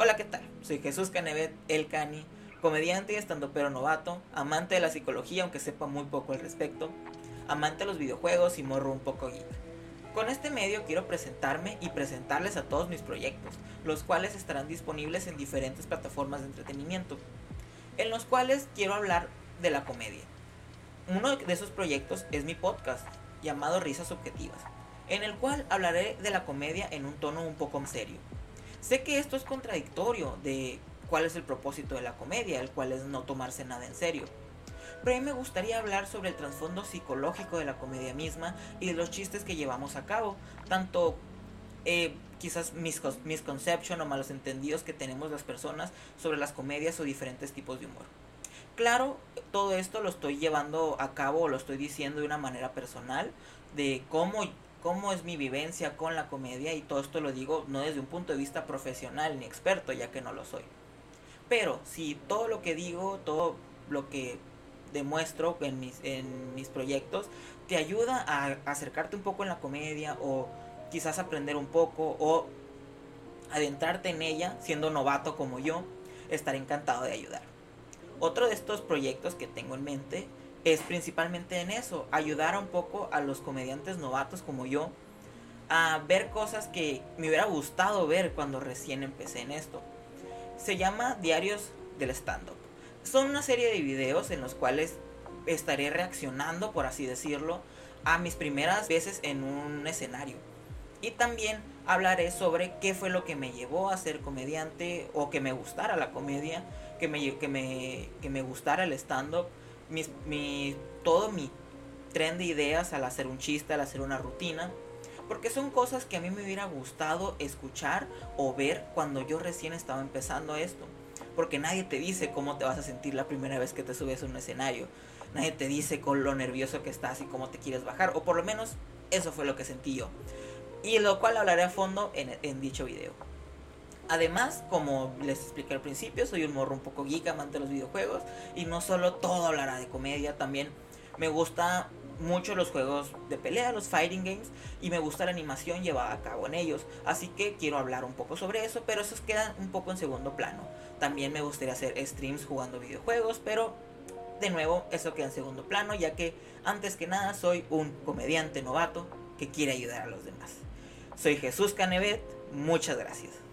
Hola, ¿qué tal? Soy Jesús Canevet, el Cani, comediante y estandopero novato, amante de la psicología aunque sepa muy poco al respecto, amante de los videojuegos y morro un poco geek. Con este medio quiero presentarme y presentarles a todos mis proyectos, los cuales estarán disponibles en diferentes plataformas de entretenimiento, en los cuales quiero hablar de la comedia. Uno de esos proyectos es mi podcast, llamado Risas Objetivas, en el cual hablaré de la comedia en un tono un poco serio. Sé que esto es contradictorio de cuál es el propósito de la comedia, el cual es no tomarse nada en serio. Pero a mí me gustaría hablar sobre el trasfondo psicológico de la comedia misma y de los chistes que llevamos a cabo, tanto eh, quizás misconception o malos entendidos que tenemos las personas sobre las comedias o diferentes tipos de humor. Claro, todo esto lo estoy llevando a cabo o lo estoy diciendo de una manera personal, de cómo cómo es mi vivencia con la comedia y todo esto lo digo no desde un punto de vista profesional ni experto, ya que no lo soy. Pero si todo lo que digo, todo lo que demuestro en mis, en mis proyectos, te ayuda a acercarte un poco en la comedia o quizás aprender un poco o adentrarte en ella siendo novato como yo, estaré encantado de ayudar. Otro de estos proyectos que tengo en mente es principalmente en eso, ayudar un poco a los comediantes novatos como yo a ver cosas que me hubiera gustado ver cuando recién empecé en esto. Se llama Diarios del Stand-Up. Son una serie de videos en los cuales estaré reaccionando, por así decirlo, a mis primeras veces en un escenario. Y también hablaré sobre qué fue lo que me llevó a ser comediante o que me gustara la comedia, que me, que me, que me gustara el stand-up mi, todo mi tren de ideas al hacer un chiste, al hacer una rutina. Porque son cosas que a mí me hubiera gustado escuchar o ver cuando yo recién estaba empezando esto. Porque nadie te dice cómo te vas a sentir la primera vez que te subes a un escenario. Nadie te dice con lo nervioso que estás y cómo te quieres bajar. O por lo menos eso fue lo que sentí yo. Y lo cual hablaré a fondo en, en dicho video. Además, como les expliqué al principio, soy un morro un poco geek, amante de los videojuegos. Y no solo todo hablará de comedia, también me gusta mucho los juegos de pelea, los fighting games, y me gusta la animación llevada a cabo en ellos. Así que quiero hablar un poco sobre eso, pero esos quedan un poco en segundo plano. También me gustaría hacer streams jugando videojuegos, pero de nuevo eso queda en segundo plano, ya que antes que nada soy un comediante novato que quiere ayudar a los demás. Soy Jesús Canevet, muchas gracias.